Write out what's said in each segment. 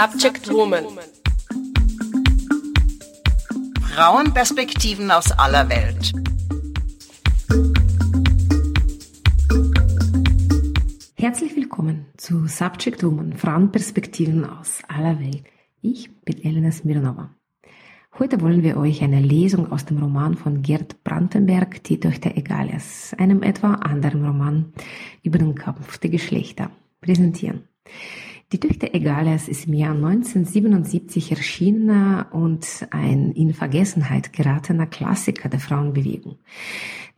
Subject Woman. Frauenperspektiven aus aller Welt. Herzlich willkommen zu Subject Woman, Frauenperspektiven aus aller Welt. Ich bin Elena Smirnova. Heute wollen wir euch eine Lesung aus dem Roman von Gerd Brandenberg, Die Töchter Egalias, einem etwa anderen Roman über den Kampf der Geschlechter, präsentieren. Die Töchter Egalias ist im Jahr 1977 erschienener und ein in Vergessenheit geratener Klassiker der Frauenbewegung,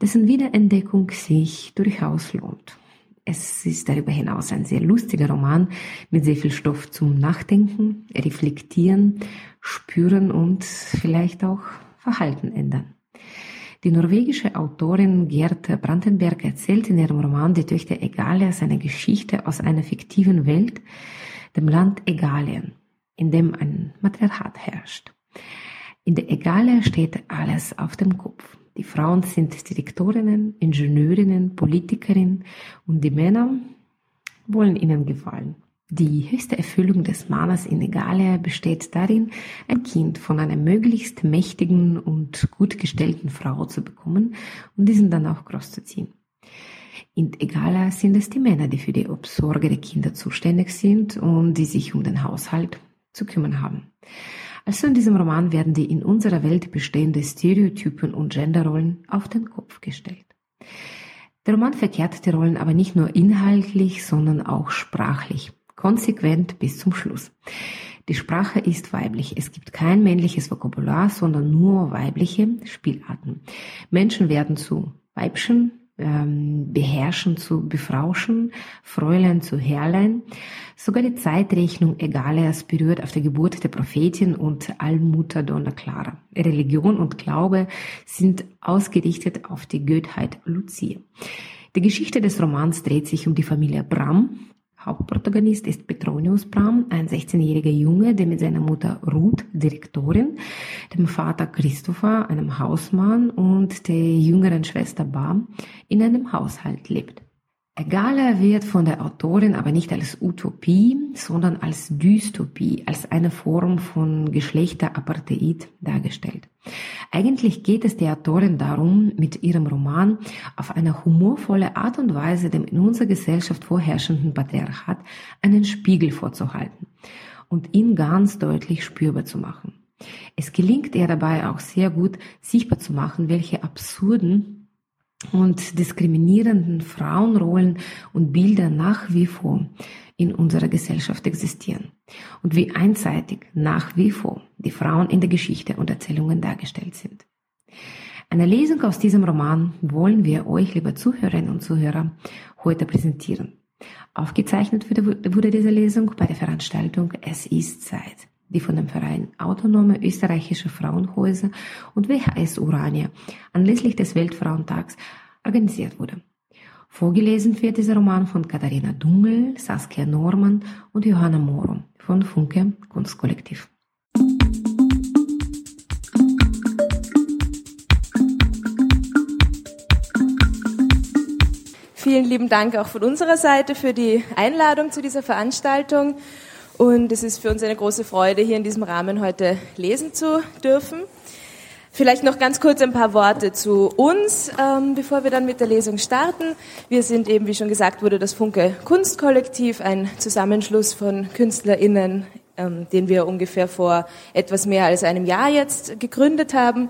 dessen Wiederentdeckung sich durchaus lohnt. Es ist darüber hinaus ein sehr lustiger Roman mit sehr viel Stoff zum Nachdenken, Reflektieren, Spüren und vielleicht auch Verhalten ändern. Die norwegische Autorin Gerd Brandenberg erzählt in ihrem Roman Die Töchter Egalia seine Geschichte aus einer fiktiven Welt, dem Land Egalien, in dem ein Matriarchat herrscht. In der Egalia steht alles auf dem Kopf. Die Frauen sind Direktorinnen, Ingenieurinnen, Politikerinnen und die Männer wollen ihnen gefallen. Die höchste Erfüllung des Mannes in Egalia besteht darin, ein Kind von einer möglichst mächtigen und gut gestellten Frau zu bekommen und diesen dann auch großzuziehen. In Egala sind es die Männer, die für die Obsorge der Kinder zuständig sind und die sich um den Haushalt zu kümmern haben. Also in diesem Roman werden die in unserer Welt bestehenden Stereotypen und Genderrollen auf den Kopf gestellt. Der Roman verkehrt die Rollen aber nicht nur inhaltlich, sondern auch sprachlich konsequent bis zum Schluss. Die Sprache ist weiblich. Es gibt kein männliches Vokabular, sondern nur weibliche Spielarten. Menschen werden zu Weibchen, ähm, beherrschen zu befrauschen, Fräulein zu Herrlein. Sogar die Zeitrechnung Egalias berührt auf der Geburt der Prophetin und Allmutter Donna Clara. Religion und Glaube sind ausgerichtet auf die Göttheit Lucia. Die Geschichte des Romans dreht sich um die Familie Bram, Hauptprotagonist ist Petronius Bram, ein 16-jähriger Junge, der mit seiner Mutter Ruth, Direktorin, dem Vater Christopher, einem Hausmann und der jüngeren Schwester Bam in einem Haushalt lebt. Egala wird von der Autorin aber nicht als Utopie, sondern als Dystopie, als eine Form von Geschlechterapartheid dargestellt. Eigentlich geht es der Autorin darum, mit ihrem Roman auf eine humorvolle Art und Weise dem in unserer Gesellschaft vorherrschenden Patriarchat einen Spiegel vorzuhalten und ihn ganz deutlich spürbar zu machen. Es gelingt ihr dabei auch sehr gut, sichtbar zu machen, welche absurden und diskriminierenden Frauenrollen und Bilder nach wie vor in unserer Gesellschaft existieren und wie einseitig nach wie vor die Frauen in der Geschichte und Erzählungen dargestellt sind. Eine Lesung aus diesem Roman wollen wir euch, liebe Zuhörerinnen und Zuhörer, heute präsentieren. Aufgezeichnet wurde diese Lesung bei der Veranstaltung Es ist Zeit die von dem Verein Autonome Österreichische Frauenhäuser und WHS Urania anlässlich des Weltfrauentags organisiert wurde. Vorgelesen wird dieser Roman von Katharina Dungel, Saskia Norman und Johanna Moro von Funke Kunstkollektiv. Vielen lieben Dank auch von unserer Seite für die Einladung zu dieser Veranstaltung. Und es ist für uns eine große Freude, hier in diesem Rahmen heute lesen zu dürfen. Vielleicht noch ganz kurz ein paar Worte zu uns, ähm, bevor wir dann mit der Lesung starten. Wir sind eben, wie schon gesagt wurde, das Funke Kunstkollektiv, ein Zusammenschluss von KünstlerInnen, ähm, den wir ungefähr vor etwas mehr als einem Jahr jetzt gegründet haben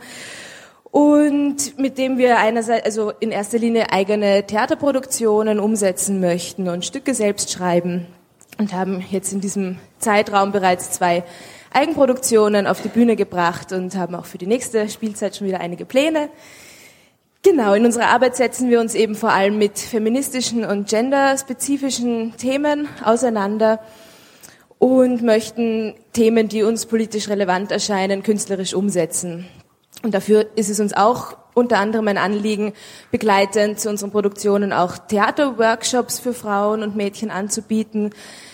und mit dem wir einerseits, also in erster Linie eigene Theaterproduktionen umsetzen möchten und Stücke selbst schreiben und haben jetzt in diesem Zeitraum bereits zwei Eigenproduktionen auf die Bühne gebracht und haben auch für die nächste Spielzeit schon wieder einige Pläne. Genau, in unserer Arbeit setzen wir uns eben vor allem mit feministischen und genderspezifischen Themen auseinander und möchten Themen, die uns politisch relevant erscheinen, künstlerisch umsetzen. Und dafür ist es uns auch unter anderem ein Anliegen, begleitend zu unseren Produktionen auch Theaterworkshops für Frauen und Mädchen anzubieten,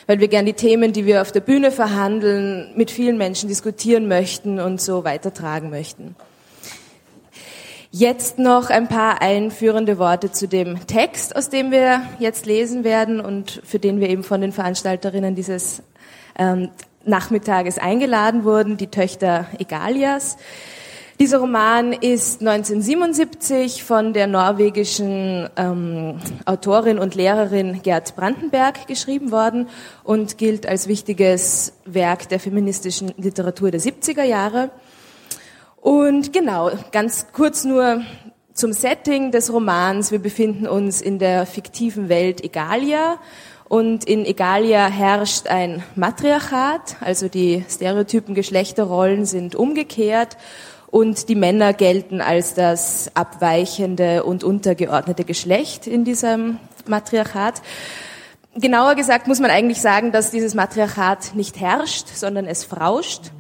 weil wir gern die Themen, die wir auf der Bühne verhandeln, mit vielen Menschen diskutieren möchten und so weitertragen möchten. Jetzt noch ein paar einführende Worte zu dem Text, aus dem wir jetzt lesen werden und für den wir eben von den Veranstalterinnen dieses ähm, Nachmittages eingeladen wurden, die Töchter Egalias. Dieser Roman ist 1977 von der norwegischen ähm, Autorin und Lehrerin Gerd Brandenberg geschrieben worden und gilt als wichtiges Werk der feministischen Literatur der 70er Jahre. Und genau, ganz kurz nur zum Setting des Romans. Wir befinden uns in der fiktiven Welt Egalia und in Egalia herrscht ein Matriarchat, also die stereotypen Geschlechterrollen sind umgekehrt und die Männer gelten als das abweichende und untergeordnete Geschlecht in diesem Matriarchat. Genauer gesagt muss man eigentlich sagen, dass dieses Matriarchat nicht herrscht, sondern es frauscht.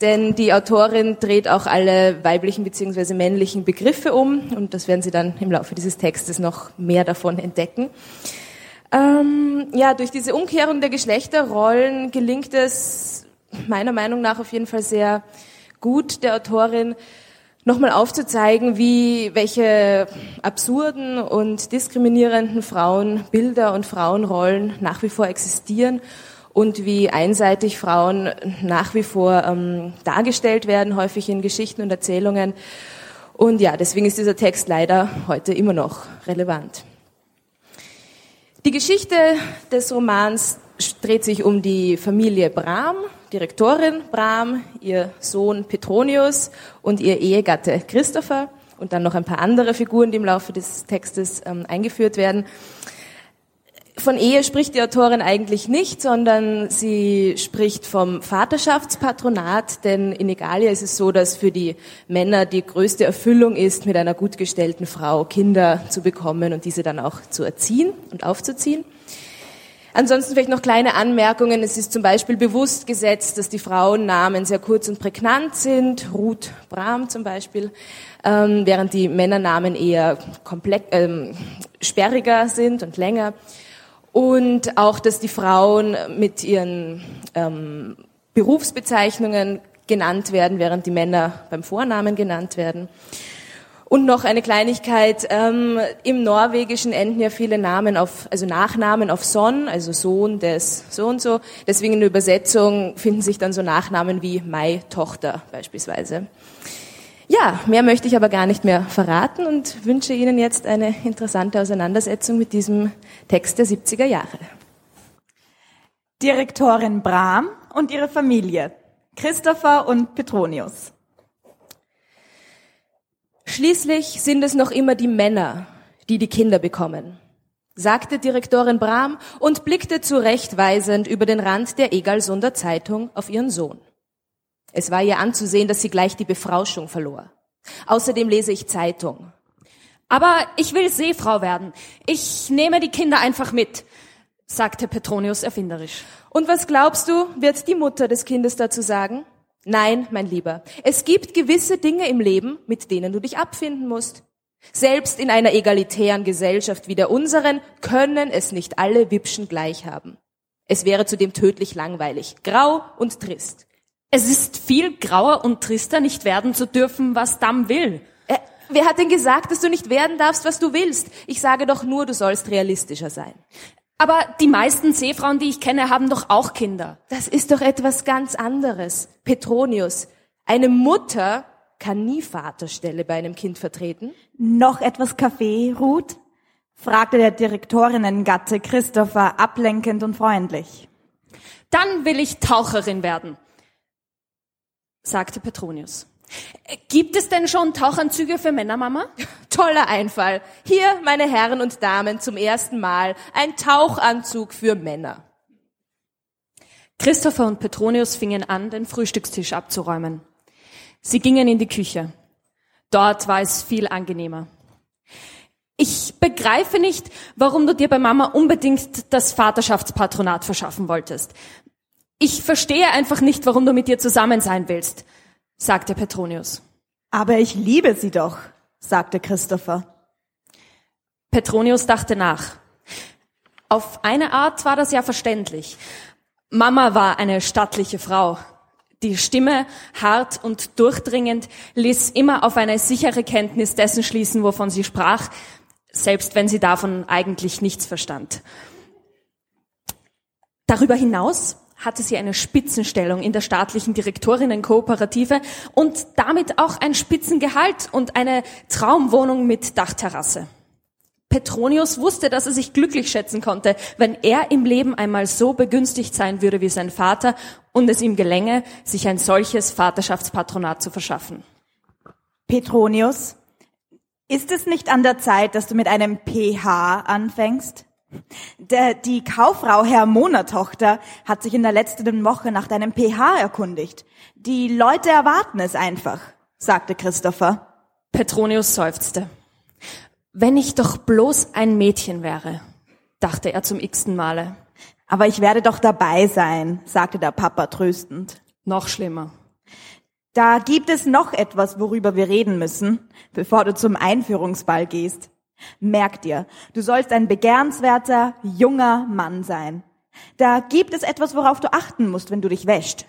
Denn die Autorin dreht auch alle weiblichen bzw. männlichen Begriffe um und das werden Sie dann im Laufe dieses Textes noch mehr davon entdecken. Ähm, ja, durch diese Umkehrung der Geschlechterrollen gelingt es meiner Meinung nach auf jeden Fall sehr gut der Autorin, nochmal aufzuzeigen, wie welche absurden und diskriminierenden Frauenbilder und Frauenrollen nach wie vor existieren und wie einseitig Frauen nach wie vor ähm, dargestellt werden, häufig in Geschichten und Erzählungen. Und ja, deswegen ist dieser Text leider heute immer noch relevant. Die Geschichte des Romans dreht sich um die Familie Bram, Direktorin Bram, ihr Sohn Petronius und ihr Ehegatte Christopher und dann noch ein paar andere Figuren, die im Laufe des Textes ähm, eingeführt werden. Von Ehe spricht die Autorin eigentlich nicht, sondern sie spricht vom Vaterschaftspatronat, denn in Egalia ist es so, dass für die Männer die größte Erfüllung ist, mit einer gut gestellten Frau Kinder zu bekommen und diese dann auch zu erziehen und aufzuziehen. Ansonsten vielleicht noch kleine Anmerkungen. Es ist zum Beispiel bewusst gesetzt, dass die Frauennamen sehr kurz und prägnant sind. Ruth Brahm zum Beispiel. Ähm, während die Männernamen eher komplex, ähm, sperriger sind und länger. Und auch, dass die Frauen mit ihren ähm, Berufsbezeichnungen genannt werden, während die Männer beim Vornamen genannt werden. Und noch eine Kleinigkeit, ähm, im Norwegischen enden ja viele Namen auf, also Nachnamen auf Son, also Sohn des so und so. Deswegen in der Übersetzung finden sich dann so Nachnamen wie Mai Tochter beispielsweise. Ja, mehr möchte ich aber gar nicht mehr verraten und wünsche Ihnen jetzt eine interessante Auseinandersetzung mit diesem Text der 70er Jahre. Direktorin Brahm und ihre Familie, Christopher und Petronius. Schließlich sind es noch immer die Männer, die die Kinder bekommen, sagte Direktorin Brahm und blickte zurechtweisend über den Rand der Egalsunder Zeitung auf ihren Sohn. Es war ihr anzusehen, dass sie gleich die Befrauschung verlor. Außerdem lese ich Zeitung. Aber ich will Seefrau werden. Ich nehme die Kinder einfach mit, sagte Petronius erfinderisch. Und was glaubst du, wird die Mutter des Kindes dazu sagen? Nein, mein Lieber, es gibt gewisse Dinge im Leben, mit denen du dich abfinden musst. Selbst in einer egalitären Gesellschaft wie der unseren können es nicht alle Wipschen gleich haben. Es wäre zudem tödlich langweilig, grau und trist. Es ist viel grauer und trister, nicht werden zu dürfen, was Damm will. Äh, wer hat denn gesagt, dass du nicht werden darfst, was du willst? Ich sage doch nur, du sollst realistischer sein. Aber die meisten Seefrauen, die ich kenne, haben doch auch Kinder. Das ist doch etwas ganz anderes. Petronius, eine Mutter kann nie Vaterstelle bei einem Kind vertreten. Noch etwas Kaffee, Ruth? fragte der Direktorinnengatte Christopher ablenkend und freundlich. Dann will ich Taucherin werden, sagte Petronius. Gibt es denn schon Tauchanzüge für Männer, Mama? Toller Einfall. Hier, meine Herren und Damen, zum ersten Mal ein Tauchanzug für Männer. Christopher und Petronius fingen an, den Frühstückstisch abzuräumen. Sie gingen in die Küche. Dort war es viel angenehmer. Ich begreife nicht, warum du dir bei Mama unbedingt das Vaterschaftspatronat verschaffen wolltest. Ich verstehe einfach nicht, warum du mit ihr zusammen sein willst sagte Petronius. Aber ich liebe sie doch, sagte Christopher. Petronius dachte nach. Auf eine Art war das ja verständlich. Mama war eine stattliche Frau. Die Stimme, hart und durchdringend, ließ immer auf eine sichere Kenntnis dessen schließen, wovon sie sprach, selbst wenn sie davon eigentlich nichts verstand. Darüber hinaus hatte sie eine Spitzenstellung in der staatlichen Direktorinnenkooperative und damit auch ein Spitzengehalt und eine Traumwohnung mit Dachterrasse. Petronius wusste, dass er sich glücklich schätzen konnte, wenn er im Leben einmal so begünstigt sein würde wie sein Vater und es ihm gelänge, sich ein solches Vaterschaftspatronat zu verschaffen. Petronius, ist es nicht an der Zeit, dass du mit einem PH anfängst? Der, die Kauffrau Herr Tochter hat sich in der letzten Woche nach deinem PH erkundigt. Die Leute erwarten es einfach, sagte Christopher. Petronius seufzte. Wenn ich doch bloß ein Mädchen wäre, dachte er zum x-ten Male. Aber ich werde doch dabei sein, sagte der Papa tröstend. Noch schlimmer. Da gibt es noch etwas, worüber wir reden müssen, bevor du zum Einführungsball gehst. Merk dir, du sollst ein begehrenswerter, junger Mann sein. Da gibt es etwas, worauf du achten musst, wenn du dich wäscht.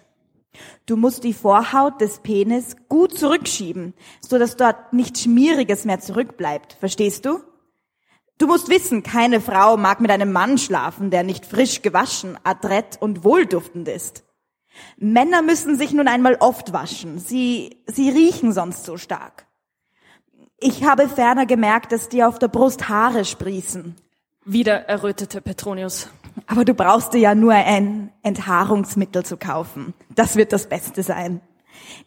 Du musst die Vorhaut des Penis gut zurückschieben, so dass dort nichts Schmieriges mehr zurückbleibt. Verstehst du? Du musst wissen, keine Frau mag mit einem Mann schlafen, der nicht frisch gewaschen, adrett und wohlduftend ist. Männer müssen sich nun einmal oft waschen. Sie, sie riechen sonst so stark. Ich habe ferner gemerkt, dass dir auf der Brust Haare sprießen. Wieder errötete Petronius. Aber du brauchst dir ja nur ein Enthaarungsmittel zu kaufen. Das wird das Beste sein.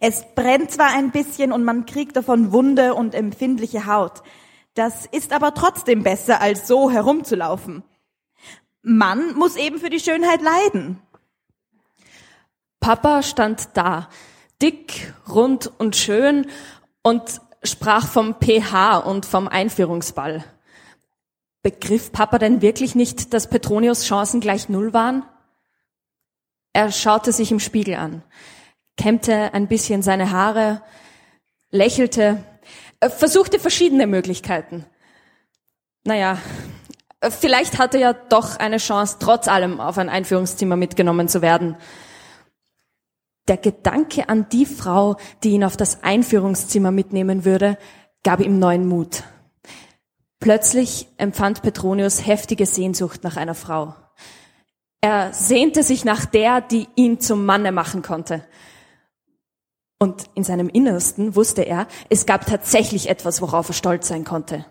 Es brennt zwar ein bisschen und man kriegt davon Wunde und empfindliche Haut. Das ist aber trotzdem besser, als so herumzulaufen. Man muss eben für die Schönheit leiden. Papa stand da, dick, rund und schön und sprach vom PH und vom Einführungsball. Begriff Papa denn wirklich nicht, dass Petronius Chancen gleich null waren? Er schaute sich im Spiegel an, kämmte ein bisschen seine Haare, lächelte, versuchte verschiedene Möglichkeiten. Naja, vielleicht hatte er ja doch eine Chance, trotz allem auf ein Einführungszimmer mitgenommen zu werden. Der Gedanke an die Frau, die ihn auf das Einführungszimmer mitnehmen würde, gab ihm neuen Mut. Plötzlich empfand Petronius heftige Sehnsucht nach einer Frau. Er sehnte sich nach der, die ihn zum Manne machen konnte. Und in seinem Innersten wusste er, es gab tatsächlich etwas, worauf er stolz sein konnte.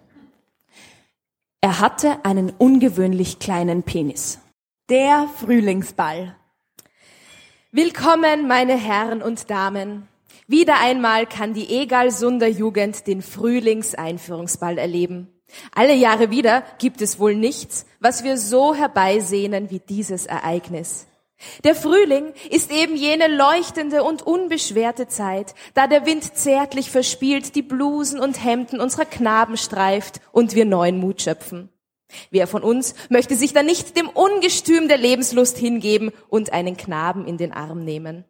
Er hatte einen ungewöhnlich kleinen Penis. Der Frühlingsball. Willkommen, meine Herren und Damen. Wieder einmal kann die Egalsunder Jugend den Frühlingseinführungsball erleben. Alle Jahre wieder gibt es wohl nichts, was wir so herbeisehnen wie dieses Ereignis. Der Frühling ist eben jene leuchtende und unbeschwerte Zeit, da der Wind zärtlich verspielt die Blusen und Hemden unserer Knaben streift und wir neuen Mut schöpfen. Wer von uns möchte sich da nicht dem Ungestüm der Lebenslust hingeben und einen Knaben in den Arm nehmen?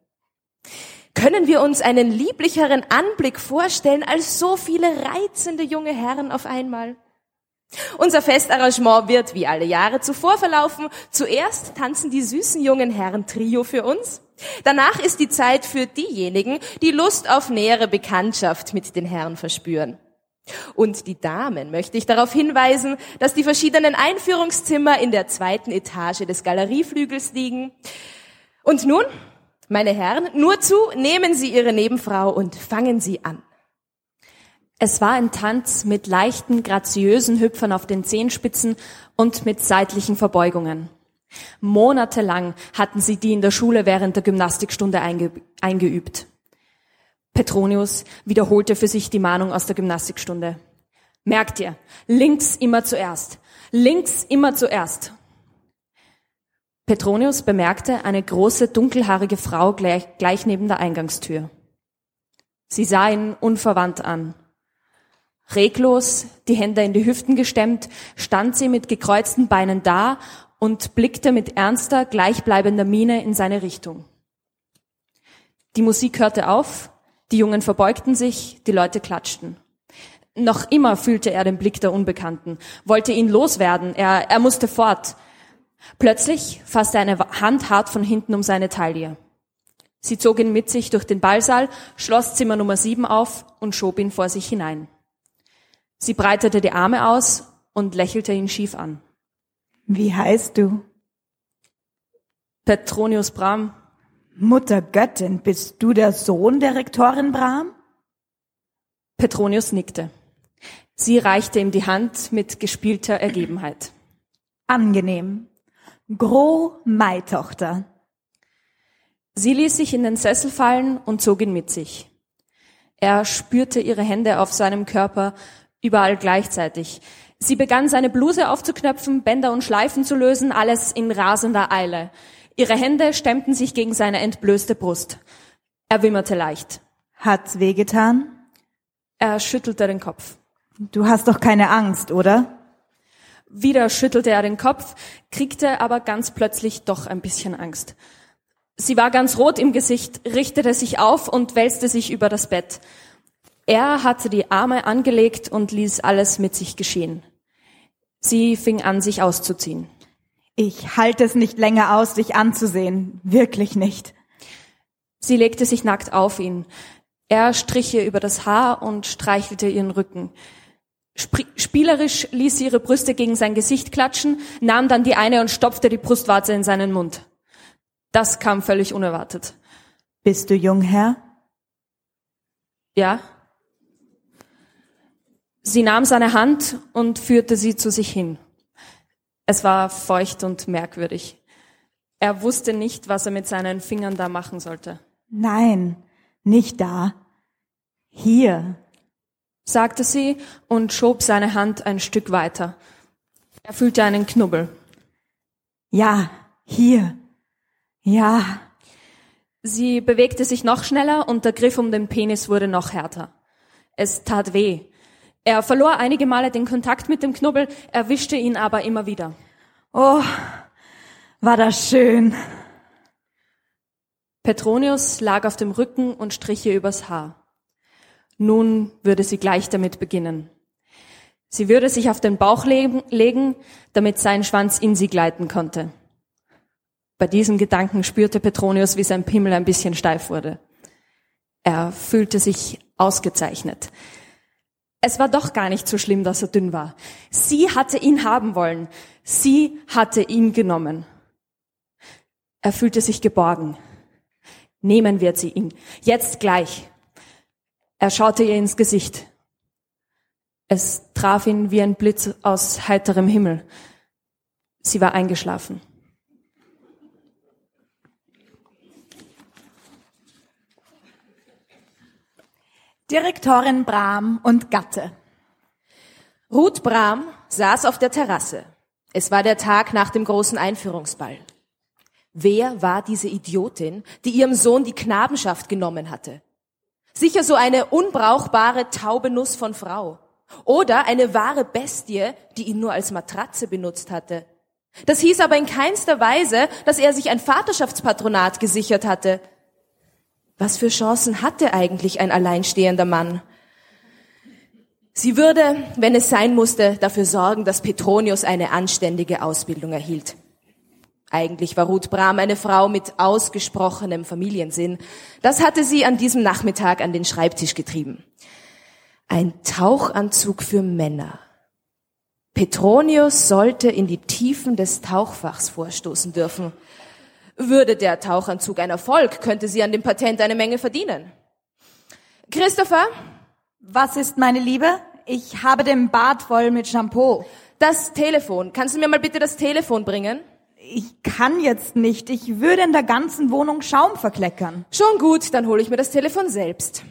Können wir uns einen lieblicheren Anblick vorstellen als so viele reizende junge Herren auf einmal? Unser Festarrangement wird wie alle Jahre zuvor verlaufen. Zuerst tanzen die süßen jungen Herren Trio für uns. Danach ist die Zeit für diejenigen, die Lust auf nähere Bekanntschaft mit den Herren verspüren. Und die Damen möchte ich darauf hinweisen, dass die verschiedenen Einführungszimmer in der zweiten Etage des Galerieflügels liegen. Und nun, meine Herren, nur zu, nehmen Sie Ihre Nebenfrau und fangen Sie an. Es war ein Tanz mit leichten, graziösen Hüpfern auf den Zehenspitzen und mit seitlichen Verbeugungen. Monatelang hatten sie die in der Schule während der Gymnastikstunde einge eingeübt. Petronius wiederholte für sich die Mahnung aus der Gymnastikstunde. Merkt ihr, links immer zuerst, links immer zuerst. Petronius bemerkte eine große dunkelhaarige Frau gleich, gleich neben der Eingangstür. Sie sah ihn unverwandt an. Reglos, die Hände in die Hüften gestemmt, stand sie mit gekreuzten Beinen da und blickte mit ernster, gleichbleibender Miene in seine Richtung. Die Musik hörte auf, die Jungen verbeugten sich, die Leute klatschten. Noch immer fühlte er den Blick der Unbekannten, wollte ihn loswerden, er, er musste fort. Plötzlich fasste eine Hand hart von hinten um seine Taille. Sie zog ihn mit sich durch den Ballsaal, schloss Zimmer Nummer sieben auf und schob ihn vor sich hinein. Sie breitete die Arme aus und lächelte ihn schief an. Wie heißt du? Petronius Bram. Mutter Göttin, bist du der Sohn der Rektorin Bram? Petronius nickte. Sie reichte ihm die Hand mit gespielter Ergebenheit. Angenehm. Gro Maitochter. Sie ließ sich in den Sessel fallen und zog ihn mit sich. Er spürte ihre Hände auf seinem Körper überall gleichzeitig. Sie begann seine Bluse aufzuknöpfen, Bänder und Schleifen zu lösen, alles in rasender Eile. Ihre Hände stemmten sich gegen seine entblößte Brust. Er wimmerte leicht. Hat's wehgetan? Er schüttelte den Kopf. Du hast doch keine Angst, oder? Wieder schüttelte er den Kopf, kriegte aber ganz plötzlich doch ein bisschen Angst. Sie war ganz rot im Gesicht, richtete sich auf und wälzte sich über das Bett. Er hatte die Arme angelegt und ließ alles mit sich geschehen. Sie fing an, sich auszuziehen. Ich halte es nicht länger aus, dich anzusehen. Wirklich nicht. Sie legte sich nackt auf ihn. Er strich ihr über das Haar und streichelte ihren Rücken. Sp spielerisch ließ sie ihre Brüste gegen sein Gesicht klatschen, nahm dann die eine und stopfte die Brustwarze in seinen Mund. Das kam völlig unerwartet. Bist du jung, Herr? Ja. Sie nahm seine Hand und führte sie zu sich hin. Es war feucht und merkwürdig. Er wusste nicht, was er mit seinen Fingern da machen sollte. Nein, nicht da. Hier, sagte sie und schob seine Hand ein Stück weiter. Er fühlte einen Knubbel. Ja, hier. Ja. Sie bewegte sich noch schneller und der Griff um den Penis wurde noch härter. Es tat weh. Er verlor einige Male den Kontakt mit dem Knubbel, erwischte ihn aber immer wieder. Oh, war das schön. Petronius lag auf dem Rücken und strich ihr übers Haar. Nun würde sie gleich damit beginnen. Sie würde sich auf den Bauch legen, damit sein Schwanz in sie gleiten konnte. Bei diesem Gedanken spürte Petronius, wie sein Pimmel ein bisschen steif wurde. Er fühlte sich ausgezeichnet. Es war doch gar nicht so schlimm, dass er dünn war. Sie hatte ihn haben wollen. Sie hatte ihn genommen. Er fühlte sich geborgen. Nehmen wird sie ihn. Jetzt gleich. Er schaute ihr ins Gesicht. Es traf ihn wie ein Blitz aus heiterem Himmel. Sie war eingeschlafen. Direktorin Bram und Gatte. Ruth Bram saß auf der Terrasse. Es war der Tag nach dem großen Einführungsball. Wer war diese Idiotin, die ihrem Sohn die Knabenschaft genommen hatte? Sicher so eine unbrauchbare taube Nuss von Frau. Oder eine wahre Bestie, die ihn nur als Matratze benutzt hatte. Das hieß aber in keinster Weise, dass er sich ein Vaterschaftspatronat gesichert hatte. Was für Chancen hatte eigentlich ein alleinstehender Mann? Sie würde, wenn es sein musste, dafür sorgen, dass Petronius eine anständige Ausbildung erhielt. Eigentlich war Ruth Brahm eine Frau mit ausgesprochenem Familiensinn. Das hatte sie an diesem Nachmittag an den Schreibtisch getrieben. Ein Tauchanzug für Männer. Petronius sollte in die Tiefen des Tauchfachs vorstoßen dürfen. Würde der Tauchanzug ein Erfolg, könnte sie an dem Patent eine Menge verdienen. Christopher? Was ist, meine Liebe? Ich habe den Bart voll mit Shampoo. Das Telefon. Kannst du mir mal bitte das Telefon bringen? Ich kann jetzt nicht. Ich würde in der ganzen Wohnung Schaum verkleckern. Schon gut, dann hole ich mir das Telefon selbst.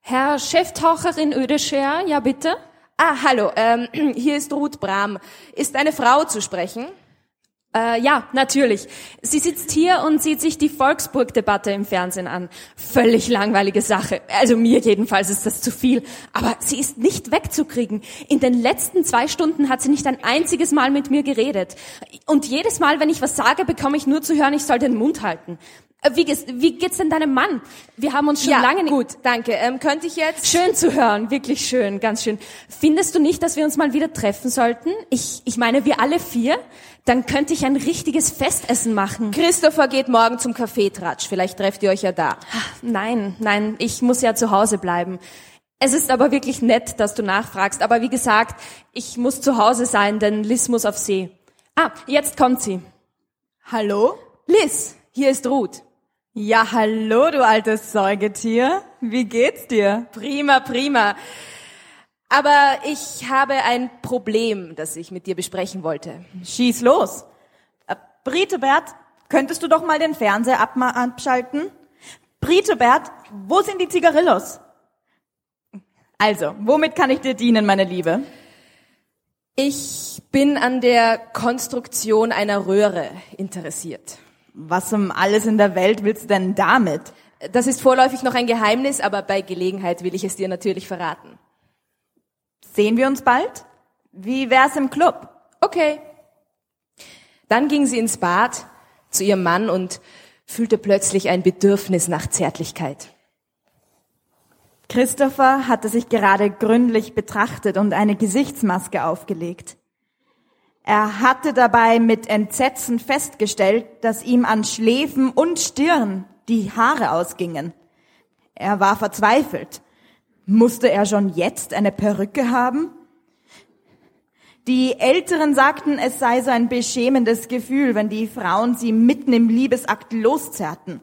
Herr Cheftaucherin Ödescher, ja bitte? Ah, hallo, ähm, hier ist Ruth Bram. Ist eine Frau zu sprechen? Äh, ja, natürlich. Sie sitzt hier und sieht sich die Volksburg-Debatte im Fernsehen an. Völlig langweilige Sache. Also mir jedenfalls ist das zu viel. Aber sie ist nicht wegzukriegen. In den letzten zwei Stunden hat sie nicht ein einziges Mal mit mir geredet. Und jedes Mal, wenn ich was sage, bekomme ich nur zu hören, ich soll den Mund halten. Äh, wie geht's, wie geht's denn deinem Mann? Wir haben uns schon ja, lange nicht... gut, danke. Ähm, könnte ich jetzt... Schön zu hören, wirklich schön, ganz schön. Findest du nicht, dass wir uns mal wieder treffen sollten? Ich, ich meine, wir alle vier? Dann könnte ich ein richtiges Festessen machen. Christopher geht morgen zum Kaffeetratsch. Vielleicht trefft ihr euch ja da. Nein, nein, ich muss ja zu Hause bleiben. Es ist aber wirklich nett, dass du nachfragst. Aber wie gesagt, ich muss zu Hause sein, denn Liz muss auf See. Ah, jetzt kommt sie. Hallo? Liz, hier ist Ruth. Ja, hallo, du altes Säugetier. Wie geht's dir? Prima, prima. Aber ich habe ein Problem, das ich mit dir besprechen wollte. Schieß los. Äh, Britebert, könntest du doch mal den Fernseher abschalten? Britebert, wo sind die Zigarillos? Also, womit kann ich dir dienen, meine Liebe? Ich bin an der Konstruktion einer Röhre interessiert. Was um alles in der Welt willst du denn damit? Das ist vorläufig noch ein Geheimnis, aber bei Gelegenheit will ich es dir natürlich verraten. Sehen wir uns bald? Wie wär's im Club? Okay. Dann ging sie ins Bad zu ihrem Mann und fühlte plötzlich ein Bedürfnis nach Zärtlichkeit. Christopher hatte sich gerade gründlich betrachtet und eine Gesichtsmaske aufgelegt. Er hatte dabei mit Entsetzen festgestellt, dass ihm an Schläfen und Stirn die Haare ausgingen. Er war verzweifelt. Musste er schon jetzt eine Perücke haben? Die Älteren sagten, es sei so ein beschämendes Gefühl, wenn die Frauen sie mitten im Liebesakt loszerrten.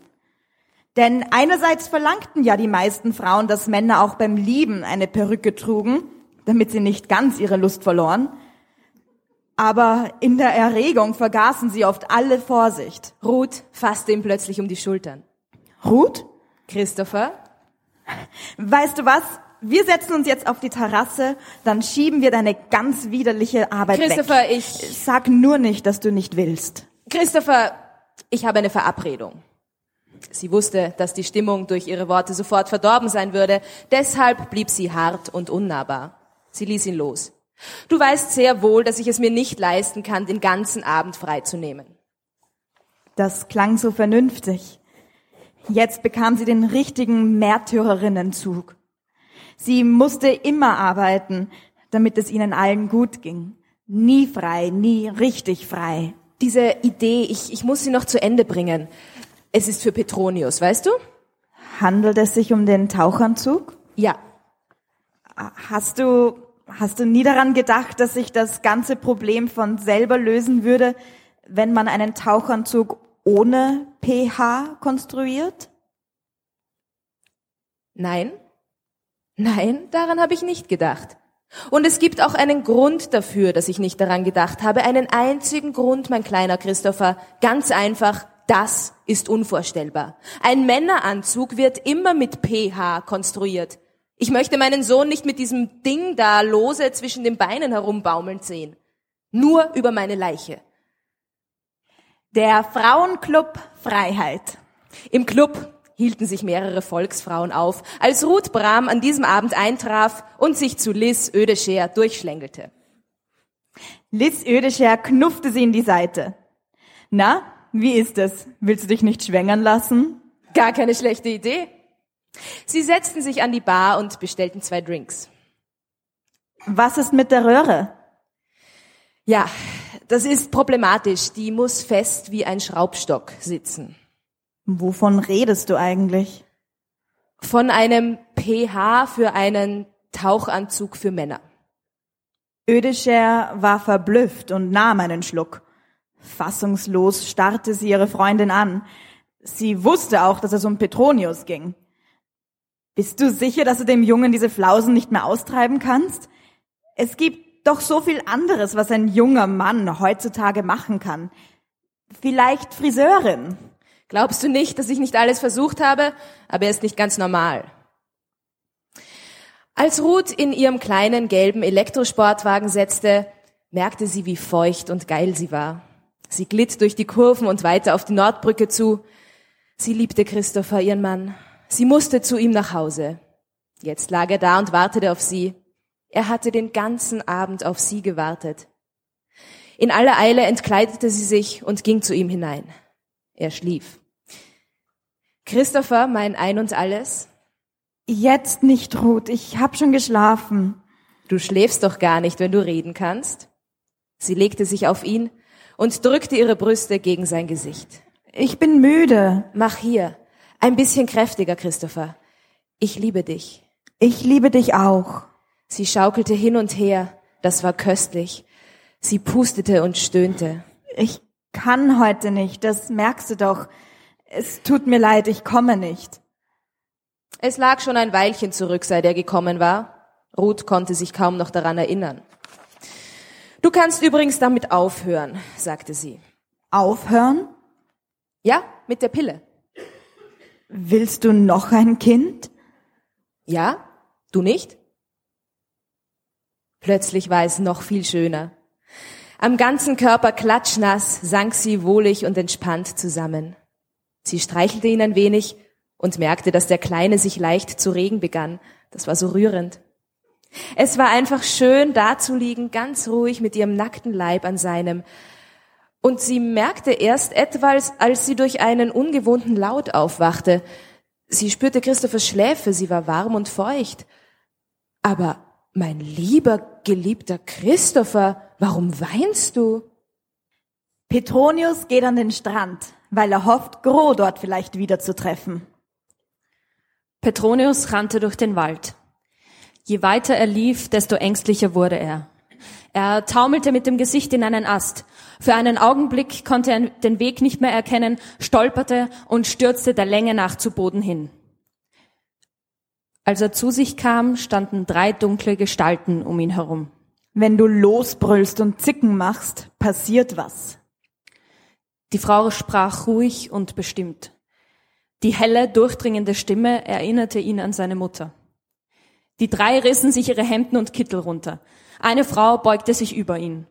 Denn einerseits verlangten ja die meisten Frauen, dass Männer auch beim Lieben eine Perücke trugen, damit sie nicht ganz ihre Lust verloren. Aber in der Erregung vergaßen sie oft alle Vorsicht. Ruth fasste ihm plötzlich um die Schultern. Ruth? Christopher? Weißt du was? Wir setzen uns jetzt auf die Terrasse, dann schieben wir deine ganz widerliche Arbeit Christopher, weg. ich... Sag nur nicht, dass du nicht willst. Christopher, ich habe eine Verabredung. Sie wusste, dass die Stimmung durch ihre Worte sofort verdorben sein würde, deshalb blieb sie hart und unnahbar. Sie ließ ihn los. Du weißt sehr wohl, dass ich es mir nicht leisten kann, den ganzen Abend freizunehmen. Das klang so vernünftig. Jetzt bekam sie den richtigen Märtyrerinnenzug. Sie musste immer arbeiten, damit es ihnen allen gut ging. Nie frei, nie richtig frei. Diese Idee, ich, ich muss sie noch zu Ende bringen. Es ist für Petronius, weißt du? Handelt es sich um den Tauchanzug? Ja. Hast du, hast du nie daran gedacht, dass sich das ganze Problem von selber lösen würde, wenn man einen Tauchanzug ohne pH konstruiert? Nein? Nein, daran habe ich nicht gedacht. Und es gibt auch einen Grund dafür, dass ich nicht daran gedacht habe. Einen einzigen Grund, mein kleiner Christopher. Ganz einfach, das ist unvorstellbar. Ein Männeranzug wird immer mit pH konstruiert. Ich möchte meinen Sohn nicht mit diesem Ding da lose zwischen den Beinen herumbaumeln sehen. Nur über meine Leiche. Der Frauenclub Freiheit. Im Club hielten sich mehrere Volksfrauen auf, als Ruth Brahm an diesem Abend eintraf und sich zu Liz Ödescher durchschlängelte. Liz Ödescher knuffte sie in die Seite. Na, wie ist es? Willst du dich nicht schwängern lassen? Gar keine schlechte Idee. Sie setzten sich an die Bar und bestellten zwei Drinks. Was ist mit der Röhre? Ja, das ist problematisch. Die muss fest wie ein Schraubstock sitzen. Wovon redest du eigentlich? Von einem pH für einen Tauchanzug für Männer. Ödescher war verblüfft und nahm einen Schluck. Fassungslos starrte sie ihre Freundin an. Sie wusste auch, dass es um Petronius ging. Bist du sicher, dass du dem Jungen diese Flausen nicht mehr austreiben kannst? Es gibt doch so viel anderes, was ein junger Mann heutzutage machen kann. Vielleicht Friseurin. Glaubst du nicht, dass ich nicht alles versucht habe? Aber er ist nicht ganz normal. Als Ruth in ihrem kleinen gelben Elektrosportwagen setzte, merkte sie, wie feucht und geil sie war. Sie glitt durch die Kurven und weiter auf die Nordbrücke zu. Sie liebte Christopher, ihren Mann. Sie musste zu ihm nach Hause. Jetzt lag er da und wartete auf sie. Er hatte den ganzen Abend auf sie gewartet. In aller Eile entkleidete sie sich und ging zu ihm hinein. Er schlief. Christopher, mein Ein und alles? Jetzt nicht, Ruth. Ich hab schon geschlafen. Du schläfst doch gar nicht, wenn du reden kannst. Sie legte sich auf ihn und drückte ihre Brüste gegen sein Gesicht. Ich bin müde. Mach hier. Ein bisschen kräftiger, Christopher. Ich liebe dich. Ich liebe dich auch. Sie schaukelte hin und her. Das war köstlich. Sie pustete und stöhnte. Ich kann heute nicht, das merkst du doch. Es tut mir leid, ich komme nicht. Es lag schon ein Weilchen zurück, seit er gekommen war. Ruth konnte sich kaum noch daran erinnern. Du kannst übrigens damit aufhören, sagte sie. Aufhören? Ja, mit der Pille. Willst du noch ein Kind? Ja, du nicht? Plötzlich war es noch viel schöner. Am ganzen Körper klatschnass sank sie wohlig und entspannt zusammen. Sie streichelte ihn ein wenig und merkte, dass der Kleine sich leicht zu regen begann. Das war so rührend. Es war einfach schön, da zu liegen, ganz ruhig mit ihrem nackten Leib an seinem. Und sie merkte erst etwas, als sie durch einen ungewohnten Laut aufwachte. Sie spürte Christophers Schläfe, sie war warm und feucht. Aber mein lieber, geliebter Christopher, warum weinst du? Petronius geht an den Strand, weil er hofft, Gro dort vielleicht wieder zu treffen. Petronius rannte durch den Wald. Je weiter er lief, desto ängstlicher wurde er. Er taumelte mit dem Gesicht in einen Ast. Für einen Augenblick konnte er den Weg nicht mehr erkennen, stolperte und stürzte der Länge nach zu Boden hin. Als er zu sich kam, standen drei dunkle Gestalten um ihn herum. Wenn du losbrüllst und Zicken machst, passiert was. Die Frau sprach ruhig und bestimmt. Die helle, durchdringende Stimme erinnerte ihn an seine Mutter. Die drei rissen sich ihre Hemden und Kittel runter. Eine Frau beugte sich über ihn.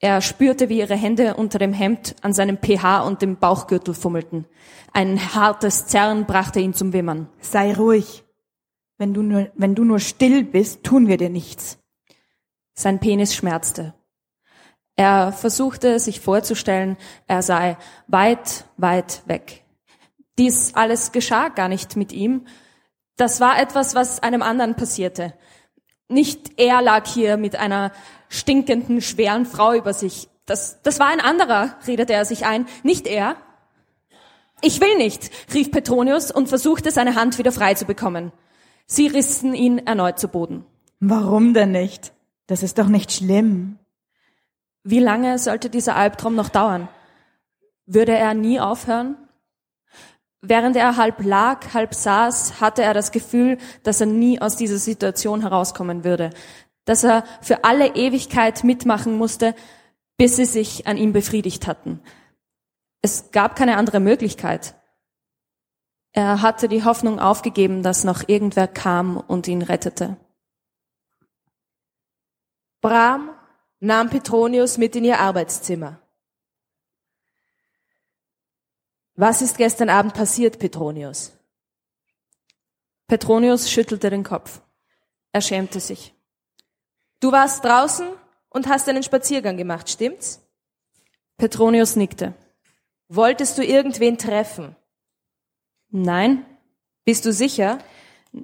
Er spürte, wie ihre Hände unter dem Hemd an seinem PH und dem Bauchgürtel fummelten. Ein hartes Zerren brachte ihn zum Wimmern. Sei ruhig. Wenn du nur, wenn du nur still bist, tun wir dir nichts. Sein Penis schmerzte. Er versuchte sich vorzustellen, er sei weit, weit weg. Dies alles geschah gar nicht mit ihm, das war etwas, was einem anderen passierte. Nicht er lag hier mit einer stinkenden, schweren Frau über sich. Das, das war ein anderer, redete er sich ein, nicht er. Ich will nicht, rief Petronius und versuchte seine Hand wieder frei zu bekommen. Sie rissen ihn erneut zu Boden. Warum denn nicht? Das ist doch nicht schlimm. Wie lange sollte dieser Albtraum noch dauern? Würde er nie aufhören? Während er halb lag, halb saß, hatte er das Gefühl, dass er nie aus dieser Situation herauskommen würde, dass er für alle Ewigkeit mitmachen musste, bis sie sich an ihm befriedigt hatten. Es gab keine andere Möglichkeit. Er hatte die Hoffnung aufgegeben, dass noch irgendwer kam und ihn rettete. Bram nahm Petronius mit in ihr Arbeitszimmer. Was ist gestern Abend passiert, Petronius? Petronius schüttelte den Kopf. Er schämte sich. Du warst draußen und hast einen Spaziergang gemacht, stimmt's? Petronius nickte. Wolltest du irgendwen treffen? Nein. Bist du sicher?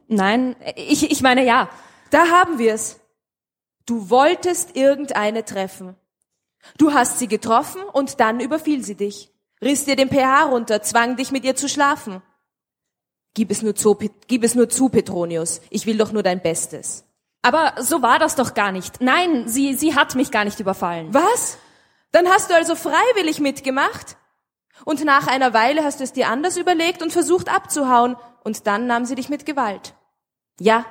Nein, ich, ich meine ja. Da haben wir's. Du wolltest irgendeine treffen. Du hast sie getroffen und dann überfiel sie dich riss dir den pH runter, zwang dich mit ihr zu schlafen. Gib es nur zu, gib es nur zu, Petronius. Ich will doch nur dein Bestes. Aber so war das doch gar nicht. Nein, sie, sie hat mich gar nicht überfallen. Was? Dann hast du also freiwillig mitgemacht? Und nach einer Weile hast du es dir anders überlegt und versucht abzuhauen, und dann nahm sie dich mit Gewalt. Ja,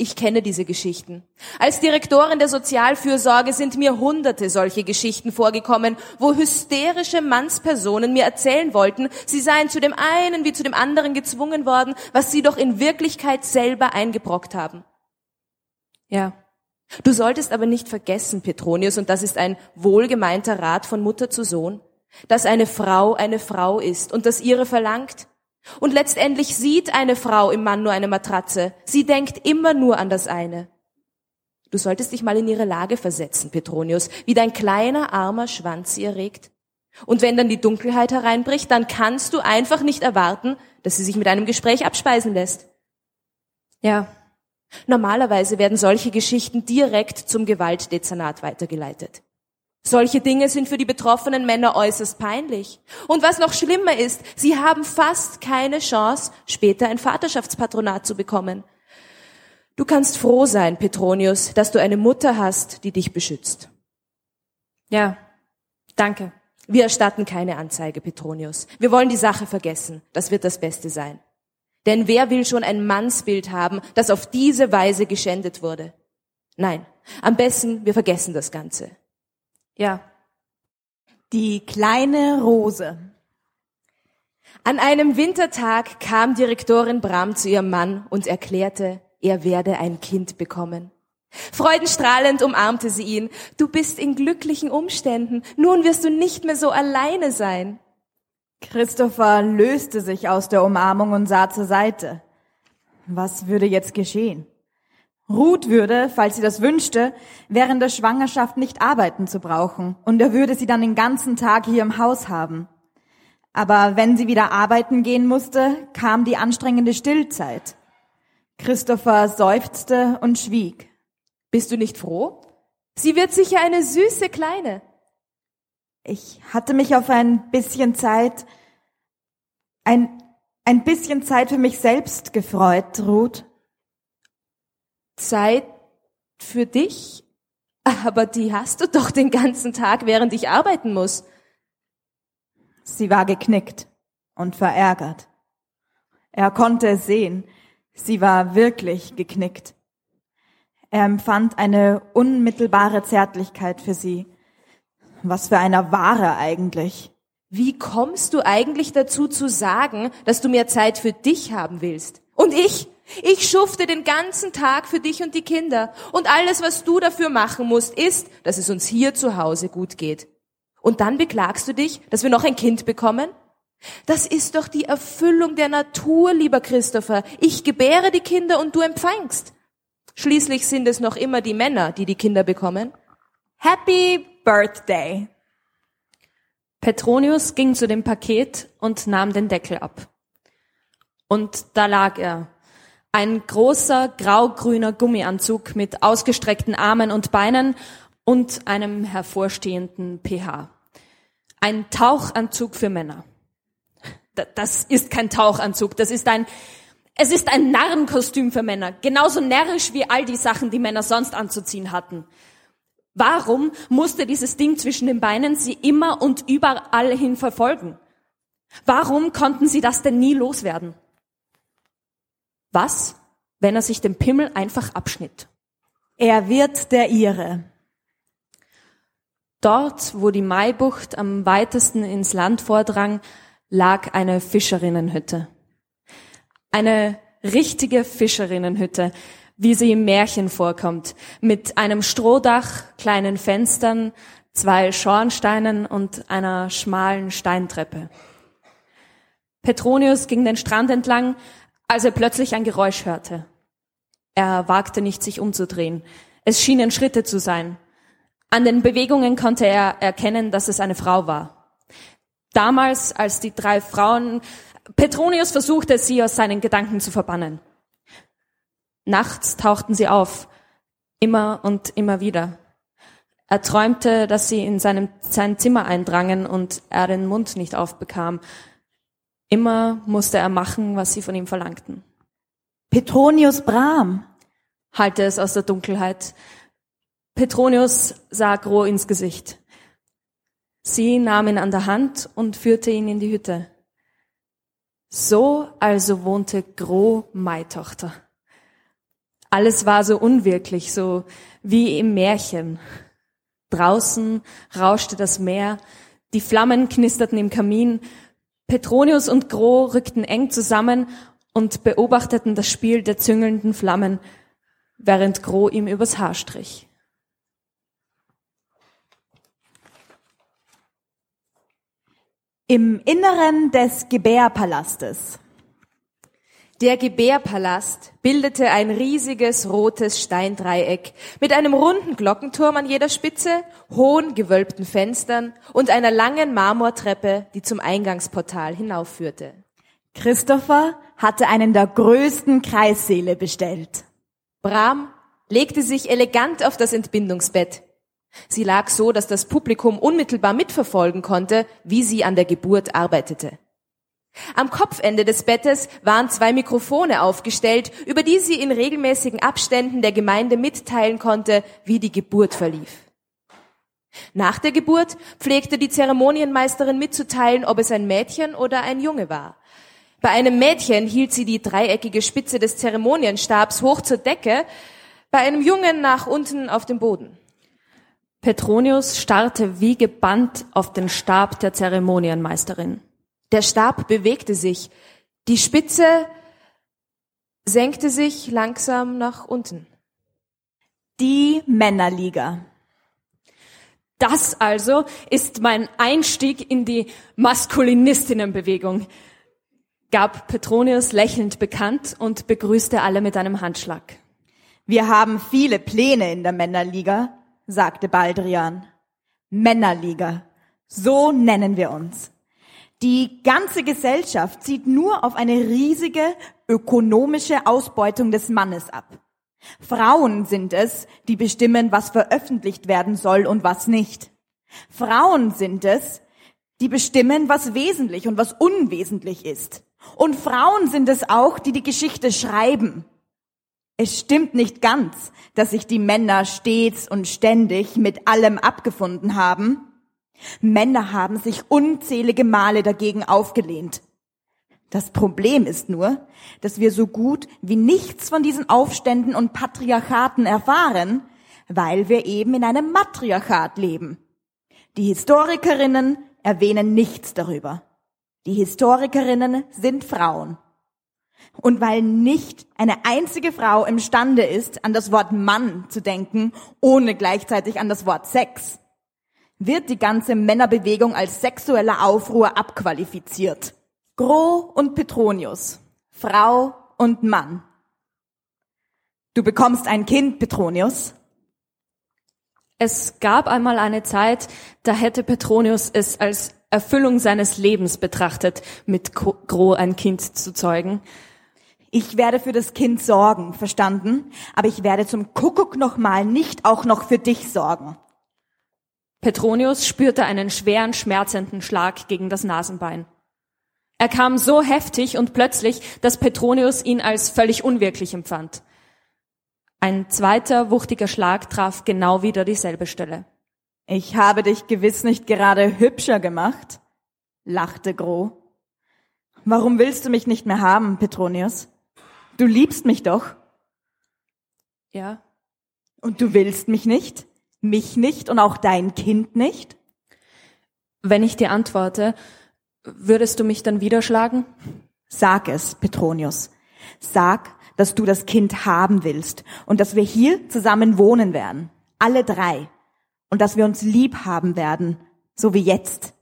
ich kenne diese Geschichten. Als Direktorin der Sozialfürsorge sind mir hunderte solche Geschichten vorgekommen, wo hysterische Mannspersonen mir erzählen wollten, sie seien zu dem einen wie zu dem anderen gezwungen worden, was sie doch in Wirklichkeit selber eingebrockt haben. Ja. Du solltest aber nicht vergessen, Petronius, und das ist ein wohlgemeinter Rat von Mutter zu Sohn, dass eine Frau eine Frau ist und dass ihre verlangt, und letztendlich sieht eine Frau im Mann nur eine Matratze. Sie denkt immer nur an das eine. Du solltest dich mal in ihre Lage versetzen, Petronius, wie dein kleiner armer Schwanz sie erregt. Und wenn dann die Dunkelheit hereinbricht, dann kannst du einfach nicht erwarten, dass sie sich mit einem Gespräch abspeisen lässt. Ja. Normalerweise werden solche Geschichten direkt zum Gewaltdezernat weitergeleitet. Solche Dinge sind für die betroffenen Männer äußerst peinlich. Und was noch schlimmer ist, sie haben fast keine Chance, später ein Vaterschaftspatronat zu bekommen. Du kannst froh sein, Petronius, dass du eine Mutter hast, die dich beschützt. Ja, danke. Wir erstatten keine Anzeige, Petronius. Wir wollen die Sache vergessen. Das wird das Beste sein. Denn wer will schon ein Mannsbild haben, das auf diese Weise geschändet wurde? Nein, am besten, wir vergessen das Ganze. Ja. Die kleine Rose. An einem Wintertag kam Direktorin Bram zu ihrem Mann und erklärte, er werde ein Kind bekommen. Freudenstrahlend umarmte sie ihn. Du bist in glücklichen Umständen. Nun wirst du nicht mehr so alleine sein. Christopher löste sich aus der Umarmung und sah zur Seite. Was würde jetzt geschehen? Ruth würde, falls sie das wünschte, während der Schwangerschaft nicht arbeiten zu brauchen, und er würde sie dann den ganzen Tag hier im Haus haben. Aber wenn sie wieder arbeiten gehen musste, kam die anstrengende Stillzeit. Christopher seufzte und schwieg. Bist du nicht froh? Sie wird sicher eine süße Kleine. Ich hatte mich auf ein bisschen Zeit, ein, ein bisschen Zeit für mich selbst gefreut, Ruth. Zeit für dich? Aber die hast du doch den ganzen Tag, während ich arbeiten muss. Sie war geknickt und verärgert. Er konnte es sehen. Sie war wirklich geknickt. Er empfand eine unmittelbare Zärtlichkeit für sie. Was für einer Ware eigentlich. Wie kommst du eigentlich dazu zu sagen, dass du mehr Zeit für dich haben willst? Und ich? Ich schufte den ganzen Tag für dich und die Kinder. Und alles, was du dafür machen musst, ist, dass es uns hier zu Hause gut geht. Und dann beklagst du dich, dass wir noch ein Kind bekommen? Das ist doch die Erfüllung der Natur, lieber Christopher. Ich gebäre die Kinder und du empfangst. Schließlich sind es noch immer die Männer, die die Kinder bekommen. Happy Birthday. Petronius ging zu dem Paket und nahm den Deckel ab. Und da lag er. Ein großer grau-grüner Gummianzug mit ausgestreckten Armen und Beinen und einem hervorstehenden pH. Ein Tauchanzug für Männer. Das ist kein Tauchanzug, das ist ein, es ist ein Narrenkostüm für Männer. Genauso närrisch wie all die Sachen, die Männer sonst anzuziehen hatten. Warum musste dieses Ding zwischen den Beinen sie immer und überall hin verfolgen? Warum konnten sie das denn nie loswerden? Was, wenn er sich den Pimmel einfach abschnitt? Er wird der ihre. Dort, wo die Maibucht am weitesten ins Land vordrang, lag eine Fischerinnenhütte. Eine richtige Fischerinnenhütte, wie sie im Märchen vorkommt, mit einem Strohdach, kleinen Fenstern, zwei Schornsteinen und einer schmalen Steintreppe. Petronius ging den Strand entlang, als er plötzlich ein Geräusch hörte. Er wagte nicht, sich umzudrehen. Es schienen Schritte zu sein. An den Bewegungen konnte er erkennen, dass es eine Frau war. Damals, als die drei Frauen, Petronius versuchte, sie aus seinen Gedanken zu verbannen. Nachts tauchten sie auf, immer und immer wieder. Er träumte, dass sie in seinem, sein Zimmer eindrangen und er den Mund nicht aufbekam. Immer musste er machen, was sie von ihm verlangten. Petronius Bram, Halte es aus der Dunkelheit. Petronius sah Gro ins Gesicht. Sie nahm ihn an der Hand und führte ihn in die Hütte. So also wohnte Gro Maitochter. Alles war so unwirklich, so wie im Märchen. Draußen rauschte das Meer, die Flammen knisterten im Kamin, Petronius und Gro rückten eng zusammen und beobachteten das Spiel der züngelnden Flammen, während Gro ihm übers Haar strich. Im Inneren des Gebärpalastes. Der Gebärpalast bildete ein riesiges rotes Steindreieck mit einem runden Glockenturm an jeder Spitze, hohen gewölbten Fenstern und einer langen Marmortreppe, die zum Eingangsportal hinaufführte. Christopher hatte einen der größten Kreissäle bestellt. Bram legte sich elegant auf das Entbindungsbett. Sie lag so, dass das Publikum unmittelbar mitverfolgen konnte, wie sie an der Geburt arbeitete. Am Kopfende des Bettes waren zwei Mikrofone aufgestellt, über die sie in regelmäßigen Abständen der Gemeinde mitteilen konnte, wie die Geburt verlief. Nach der Geburt pflegte die Zeremonienmeisterin mitzuteilen, ob es ein Mädchen oder ein Junge war. Bei einem Mädchen hielt sie die dreieckige Spitze des Zeremonienstabs hoch zur Decke, bei einem Jungen nach unten auf dem Boden. Petronius starrte wie gebannt auf den Stab der Zeremonienmeisterin. Der Stab bewegte sich. Die Spitze senkte sich langsam nach unten. Die Männerliga. Das also ist mein Einstieg in die Maskulinistinnenbewegung, gab Petronius lächelnd bekannt und begrüßte alle mit einem Handschlag. Wir haben viele Pläne in der Männerliga, sagte Baldrian. Männerliga. So nennen wir uns. Die ganze Gesellschaft zieht nur auf eine riesige ökonomische Ausbeutung des Mannes ab. Frauen sind es, die bestimmen, was veröffentlicht werden soll und was nicht. Frauen sind es, die bestimmen, was wesentlich und was unwesentlich ist. Und Frauen sind es auch, die die Geschichte schreiben. Es stimmt nicht ganz, dass sich die Männer stets und ständig mit allem abgefunden haben. Männer haben sich unzählige Male dagegen aufgelehnt. Das Problem ist nur, dass wir so gut wie nichts von diesen Aufständen und Patriarchaten erfahren, weil wir eben in einem Matriarchat leben. Die Historikerinnen erwähnen nichts darüber. Die Historikerinnen sind Frauen. Und weil nicht eine einzige Frau imstande ist, an das Wort Mann zu denken, ohne gleichzeitig an das Wort Sex, wird die ganze Männerbewegung als sexueller Aufruhr abqualifiziert. Gro und Petronius, Frau und Mann. Du bekommst ein Kind, Petronius. Es gab einmal eine Zeit, da hätte Petronius es als Erfüllung seines Lebens betrachtet, mit Gro ein Kind zu zeugen. Ich werde für das Kind sorgen, verstanden? Aber ich werde zum Kuckuck nochmal nicht auch noch für dich sorgen. Petronius spürte einen schweren, schmerzenden Schlag gegen das Nasenbein. Er kam so heftig und plötzlich, dass Petronius ihn als völlig unwirklich empfand. Ein zweiter, wuchtiger Schlag traf genau wieder dieselbe Stelle. Ich habe dich gewiss nicht gerade hübscher gemacht, lachte Gro. Warum willst du mich nicht mehr haben, Petronius? Du liebst mich doch. Ja. Und du willst mich nicht? Mich nicht und auch dein Kind nicht? Wenn ich dir antworte, würdest du mich dann wieder schlagen? Sag es, Petronius. Sag, dass du das Kind haben willst und dass wir hier zusammen wohnen werden. Alle drei. Und dass wir uns lieb haben werden, so wie jetzt.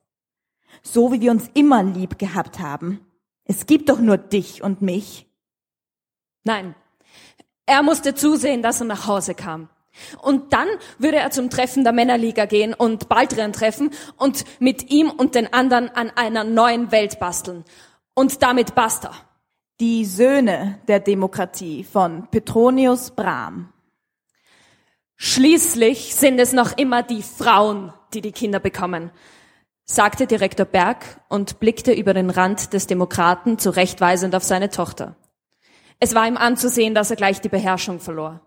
So wie wir uns immer lieb gehabt haben. Es gibt doch nur dich und mich. Nein, er musste zusehen, dass er nach Hause kam. Und dann würde er zum Treffen der Männerliga gehen und Baldrian treffen und mit ihm und den anderen an einer neuen Welt basteln. Und damit basta. Die Söhne der Demokratie von Petronius Brahm. Schließlich sind es noch immer die Frauen, die die Kinder bekommen, sagte Direktor Berg und blickte über den Rand des Demokraten zurechtweisend auf seine Tochter. Es war ihm anzusehen, dass er gleich die Beherrschung verlor.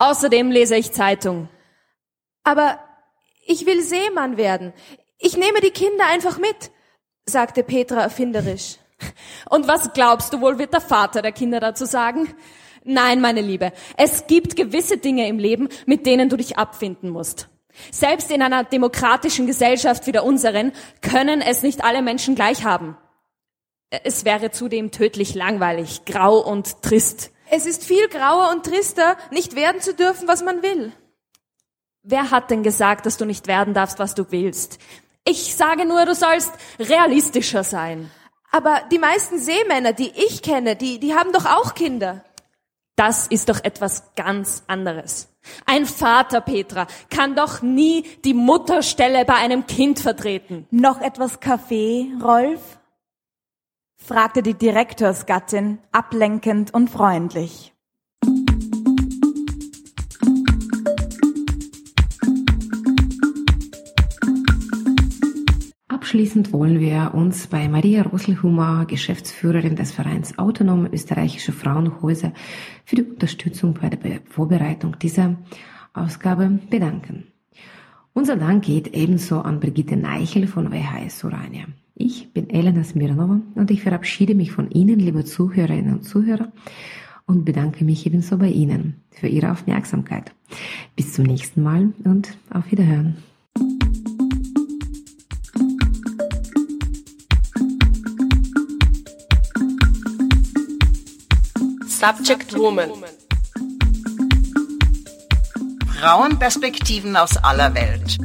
Außerdem lese ich Zeitung. Aber ich will Seemann werden. Ich nehme die Kinder einfach mit, sagte Petra erfinderisch. Und was glaubst du wohl, wird der Vater der Kinder dazu sagen? Nein, meine Liebe, es gibt gewisse Dinge im Leben, mit denen du dich abfinden musst. Selbst in einer demokratischen Gesellschaft wie der unseren können es nicht alle Menschen gleich haben. Es wäre zudem tödlich langweilig, grau und trist. Es ist viel grauer und trister, nicht werden zu dürfen, was man will. Wer hat denn gesagt, dass du nicht werden darfst, was du willst? Ich sage nur, du sollst realistischer sein. Aber die meisten Seemänner, die ich kenne, die, die haben doch auch Kinder. Das ist doch etwas ganz anderes. Ein Vater, Petra, kann doch nie die Mutterstelle bei einem Kind vertreten. Noch etwas Kaffee, Rolf? Fragte die Direktorsgattin ablenkend und freundlich. Abschließend wollen wir uns bei Maria Roselhummer, Geschäftsführerin des Vereins Autonome Österreichische Frauenhäuser, für die Unterstützung bei der Vorbereitung dieser Ausgabe bedanken. Unser Dank geht ebenso an Brigitte Neichel von WHS Orania. Ich bin Elena Smirnova und ich verabschiede mich von Ihnen, liebe Zuhörerinnen und Zuhörer, und bedanke mich ebenso bei Ihnen für Ihre Aufmerksamkeit. Bis zum nächsten Mal und auf Wiederhören. Subject Woman. Frauenperspektiven aus aller Welt.